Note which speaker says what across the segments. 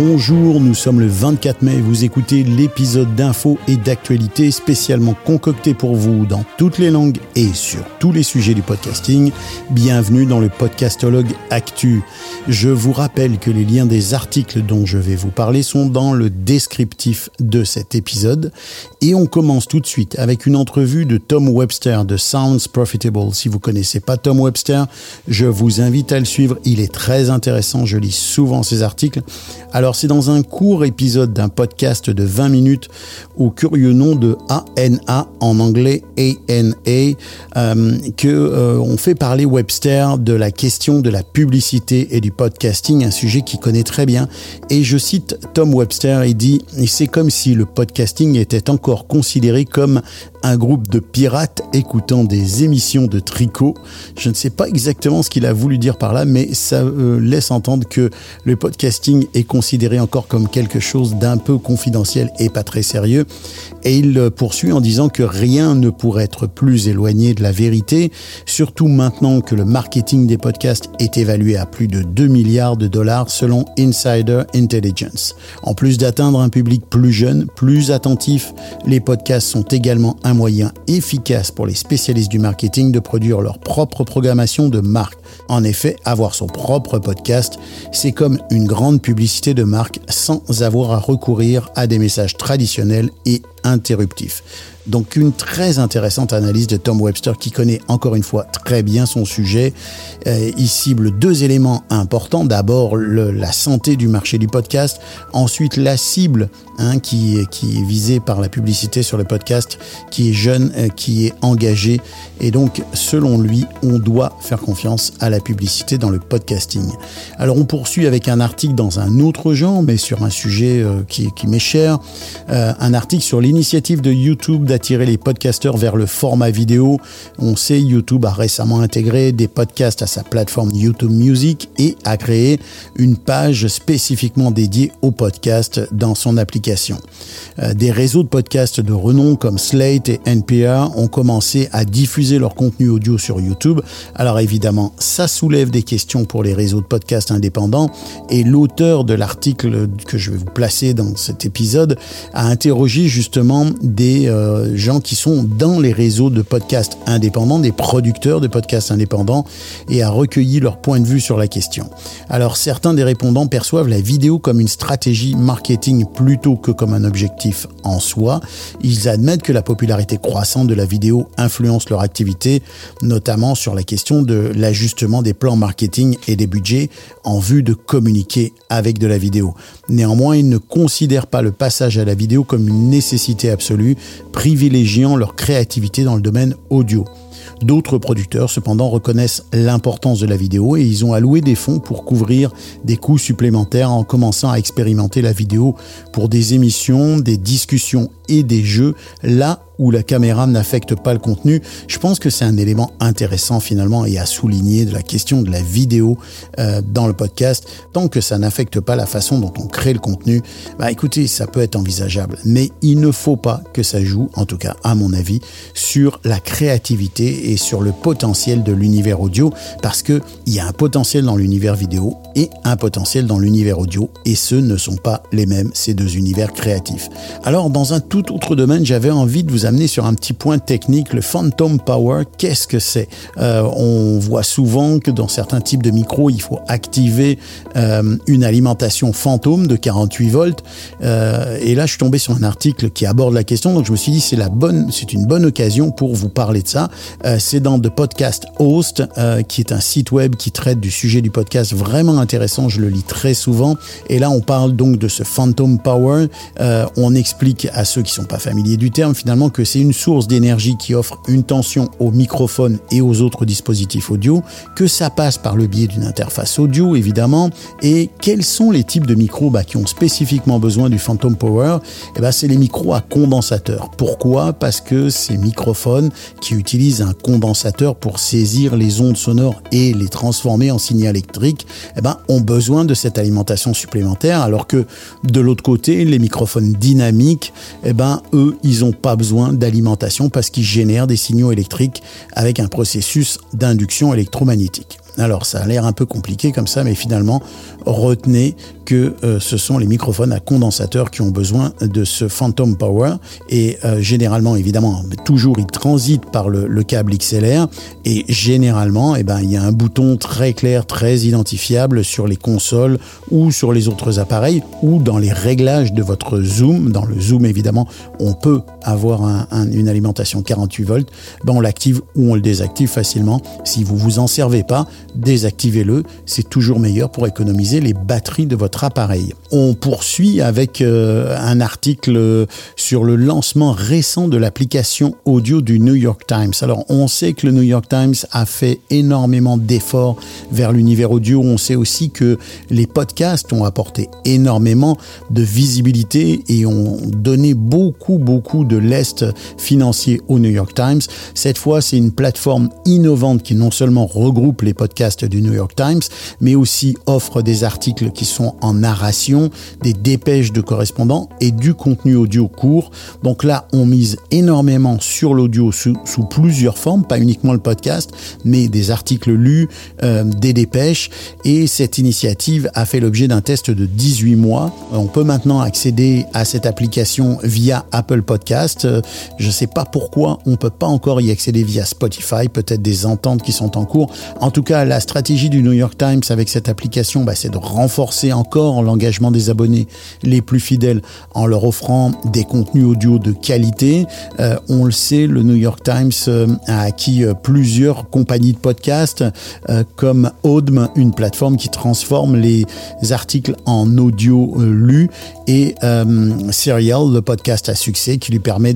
Speaker 1: Bonjour, nous sommes le 24 mai, vous écoutez l'épisode d'infos et d'actualités spécialement concocté pour vous dans toutes les langues et sur tous les sujets du podcasting. Bienvenue dans le podcastologue Actu. Je vous rappelle que les liens des articles dont je vais vous parler sont dans le descriptif de cet épisode et on commence tout de suite avec une entrevue de Tom Webster de Sounds Profitable. Si vous connaissez pas Tom Webster, je vous invite à le suivre, il est très intéressant, je lis souvent ses articles. Alors c'est dans un court épisode d'un podcast de 20 minutes au curieux nom de ANA en anglais ANA euh, que euh, on fait parler Webster de la question de la publicité et du podcasting, un sujet qu'il connaît très bien. Et je cite Tom Webster, il dit c'est comme si le podcasting était encore considéré comme un groupe de pirates écoutant des émissions de tricot. Je ne sais pas exactement ce qu'il a voulu dire par là, mais ça euh, laisse entendre que le podcasting est considéré encore comme quelque chose d'un peu confidentiel et pas très sérieux. Et il poursuit en disant que rien ne pourrait être plus éloigné de la vérité, surtout maintenant que le marketing des podcasts est évalué à plus de 2 milliards de dollars selon Insider Intelligence. En plus d'atteindre un public plus jeune, plus attentif, les podcasts sont également un moyen efficace pour les spécialistes du marketing de produire leur propre programmation de marque. En effet, avoir son propre podcast, c'est comme une grande publicité de sans avoir à recourir à des messages traditionnels et interruptifs. Donc une très intéressante analyse de Tom Webster qui connaît encore une fois très bien son sujet. Euh, il cible deux éléments importants. D'abord la santé du marché du podcast. Ensuite la cible hein, qui, qui est visée par la publicité sur le podcast, qui est jeune, euh, qui est engagé. Et donc selon lui, on doit faire confiance à la publicité dans le podcasting. Alors on poursuit avec un article dans un autre genre, mais sur un sujet euh, qui, qui m'est cher. un article sur l'initiative de YouTube attirer les podcasteurs vers le format vidéo. On sait YouTube a récemment intégré des podcasts à sa plateforme YouTube Music et a créé une page spécifiquement dédiée aux podcasts dans son application. Euh, des réseaux de podcasts de renom comme Slate et NPR ont commencé à diffuser leur contenu audio sur YouTube. Alors évidemment, ça soulève des questions pour les réseaux de podcasts indépendants et l'auteur de l'article que je vais vous placer dans cet épisode a interrogé justement des euh, gens qui sont dans les réseaux de podcasts indépendants, des producteurs de podcasts indépendants, et a recueilli leur point de vue sur la question. Alors certains des répondants perçoivent la vidéo comme une stratégie marketing plutôt que comme un objectif en soi. Ils admettent que la popularité croissante de la vidéo influence leur activité, notamment sur la question de l'ajustement des plans marketing et des budgets en vue de communiquer avec de la vidéo. Néanmoins, ils ne considèrent pas le passage à la vidéo comme une nécessité absolue, privilégiant leur créativité dans le domaine audio. D'autres producteurs, cependant, reconnaissent l'importance de la vidéo et ils ont alloué des fonds pour couvrir des coûts supplémentaires en commençant à expérimenter la vidéo pour des émissions, des discussions et des jeux, là où la caméra n'affecte pas le contenu. Je pense que c'est un élément intéressant finalement et à souligner de la question de la vidéo euh, dans le podcast. Tant que ça n'affecte pas la façon dont on crée le contenu, bah écoutez, ça peut être envisageable. Mais il ne faut pas que ça joue, en tout cas à mon avis, sur la créativité et sur le potentiel de l'univers audio parce que il y a un potentiel dans l'univers vidéo et un potentiel dans l'univers audio et ce ne sont pas les mêmes, ces deux univers créatifs. Alors dans un tout autre domaine, j'avais envie de vous amener sur un petit point technique, le Phantom Power, qu'est-ce que c'est? Euh, On voit souvent que dans certains types de micros, il faut activer euh, une alimentation fantôme de 48 volts. Euh, et là, je suis tombé sur un article qui aborde la question, donc je me suis dit c'est la bonne, c'est une bonne occasion pour vous parler de ça. c'est dans The Podcast Host, qui est un site web qui traite du sujet du podcast vraiment intéressant. Je le lis très souvent. Et là, on parle donc de ce Phantom Power. on explique à ceux qui sont pas familiers du terme finalement que c'est une source d'énergie qui offre une tension au microphone et aux autres dispositifs audio, que ça passe par le biais d'une interface audio évidemment, et quels sont les types de micros bah, qui ont spécifiquement besoin du Phantom Power? Eh ben, C'est les micros à condensateur. Pourquoi? Parce que ces microphones qui utilisent un condensateur pour saisir les ondes sonores et les transformer en signal électrique eh ben, ont besoin de cette alimentation supplémentaire, alors que de l'autre côté, les microphones dynamiques, eh ben, eux, ils n'ont pas besoin d'alimentation parce qu'ils génèrent des signaux électriques avec un processus d'induction électromagnétique. Alors ça a l'air un peu compliqué comme ça, mais finalement, retenez que euh, ce sont les microphones à condensateur qui ont besoin de ce Phantom Power. Et euh, généralement, évidemment, toujours, ils transitent par le, câble XLR. Et généralement, eh ben, il y a un bouton très clair, très identifiable sur les consoles ou sur les autres appareils ou dans les réglages de votre zoom. Dans le zoom, évidemment, on peut avoir une alimentation 48 volts. Ben, on l'active ou on le désactive facilement. Si vous vous en servez pas, désactivez-le. C'est toujours meilleur pour économiser les batteries de votre appareil. On poursuit avec euh, un article sur le lancement récent de l'application audio du New York Times. Alors, on sait que le New York Times a fait énormément d'efforts vers l'univers audio. On sait aussi que les podcasts ont apporté énormément de visibilité et ont donné beaucoup, beaucoup de lest financier au New York Times. Cette fois, c'est une plateforme innovante qui non seulement regroupe les podcasts du New York Times, mais aussi offre des articles qui sont en narration, des dépêches de correspondants et du contenu audio court. Donc là, on mise énormément sur l'audio sous, plusieurs formes, pas uniquement le podcast, mais des articles lus, euh, des dépêches. Et cette initiative a fait l'objet d'un test de 18 mois. On peut maintenant accéder à cette application via Apple Podcast. Euh, je ne sais pas pourquoi on peut pas encore y accéder via Spotify, peut-être des ententes qui sont en cours. En tout cas, la stratégie du New York Times avec cette application, bah, c'est de renforcer encore l'engagement des abonnés les plus fidèles en leur offrant des contenus audio de qualité. Euh, on le sait, le New York Times euh, a acquis euh, plusieurs compagnies de podcasts comme Audm, une plateforme qui transforme les articles en audio lus, et Serial, le podcast à succès qui lui permet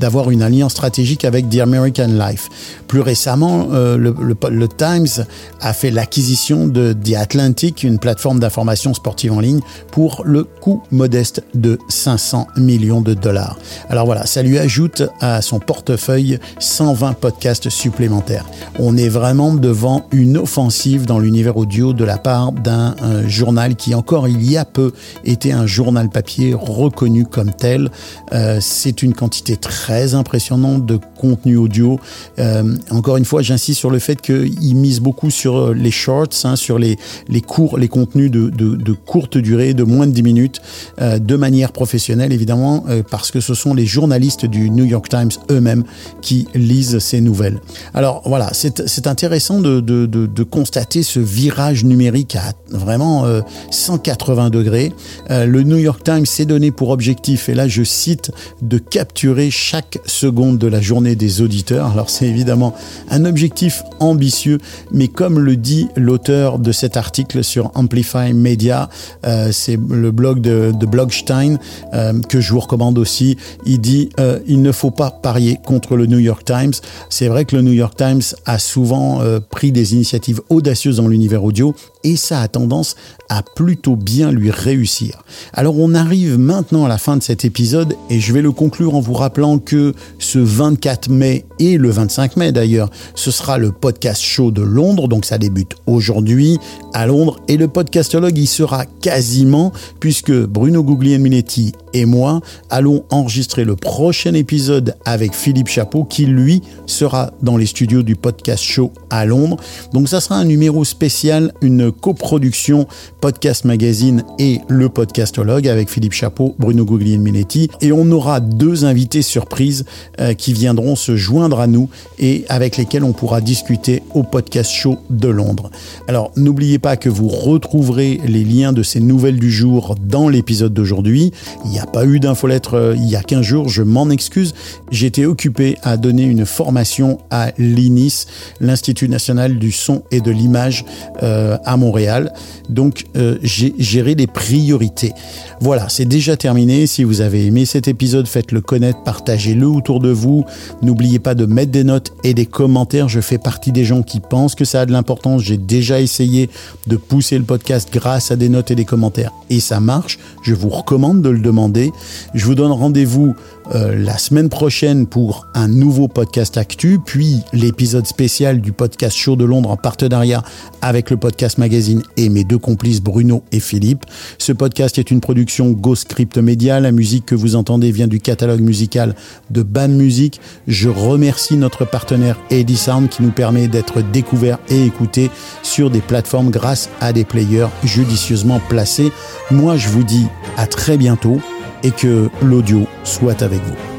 Speaker 1: d'avoir une alliance stratégique avec The American Life. Plus récemment, le, le, le Times a fait l'acquisition de The Atlantic, une plateforme d'information sportive en ligne, pour le coût modeste de 500 millions de dollars. Alors voilà, ça lui ajoute à son portefeuille 120 podcasts supplémentaires. On est vraiment devant une offensive dans l'univers audio de la part d'un journal qui encore il y a peu était un journal papier reconnu comme tel. Euh, c'est une quantité très impressionnante de contenu audio. Euh, encore une fois, j'insiste sur le fait qu'il mise beaucoup sur euh, les shorts, hein, sur les, les les contenus de, de, courte durée, de moins de 10 minutes, de manière professionnelle évidemment, parce que ce sont les journalistes du New York Times eux-mêmes qui lisent ces nouvelles. Alors voilà, c'est intéressant de, de, de, constater ce virage numérique à vraiment 180 degrés. le New York Times s'est donné pour objectif, et là je cite, de capturer chaque seconde de la journée des auditeurs. Alors c'est évidemment un objectif ambitieux, mais comme le dit l'auteur de cet article sur Amplify Media, euh, c'est le blog de, de Blogstein euh, que je vous recommande aussi. Il dit euh, il ne faut pas parier contre le New York Times. C'est vrai que le New York Times a souvent pris des initiatives audacieuses dans l'univers audio et ça a tendance à plutôt bien lui réussir. Alors on arrive maintenant à la fin de cet épisode et je vais le conclure en vous rappelant que ce 24 mai et le 25 mai d'ailleurs, ce sera le podcast show de Londres, donc ça débute aujourd'hui à Londres. Et le podcastologue y sera quasiment puisque Bruno Guglielminetti et moi allons enregistrer le prochain épisode avec Philippe Chapeau qui lui sera dans les studios du podcast show à Londres. Donc ça sera un numéro spécial, une coproduction Podcast Magazine et le podcastologue avec Philippe Chapeau, Bruno Guglielminetti. Et on aura deux invités surprises euh, qui viendront se joindre à nous et avec lesquels on pourra discuter au podcast show de Londres. Alors n'oubliez pas que vous retrouverez les liens de ces nouvelles du jour dans l'épisode d'aujourd'hui. Il n'y a pas eu d'infolettre euh, il y a 15 jours, je m'en excuse. J'étais occupé à donner une formation à l'INIS, l'Institut national du son et de l'image euh, à Montréal. Donc euh, j'ai géré des priorités. Voilà, c'est déjà terminé. Si vous avez aimé cet épisode, faites-le connaître, partagez-le autour de vous. N'oubliez pas de mettre des notes et des commentaires. Je fais partie des gens qui pensent que ça a de l'importance. J'ai déjà essayé de pousser le podcast grâce à des notes et des commentaires et ça marche. Je vous recommande de le demander. Je vous donne rendez-vous euh, la semaine prochaine pour un nouveau podcast actu, puis l'épisode spécial du podcast Show de Londres en partenariat avec le podcast magazine et mes deux complices Bruno et Philippe. Ce podcast est une production Go Script Media. La musique que vous entendez vient du catalogue musical de BAM Music. Je remercie notre partenaire Eddie Sound qui nous permet d'être découverts et écoutés sur des plateformes grâce à des players judicieusement placés. Moi, je vous dis à très bientôt et que l'audio soit avec vous.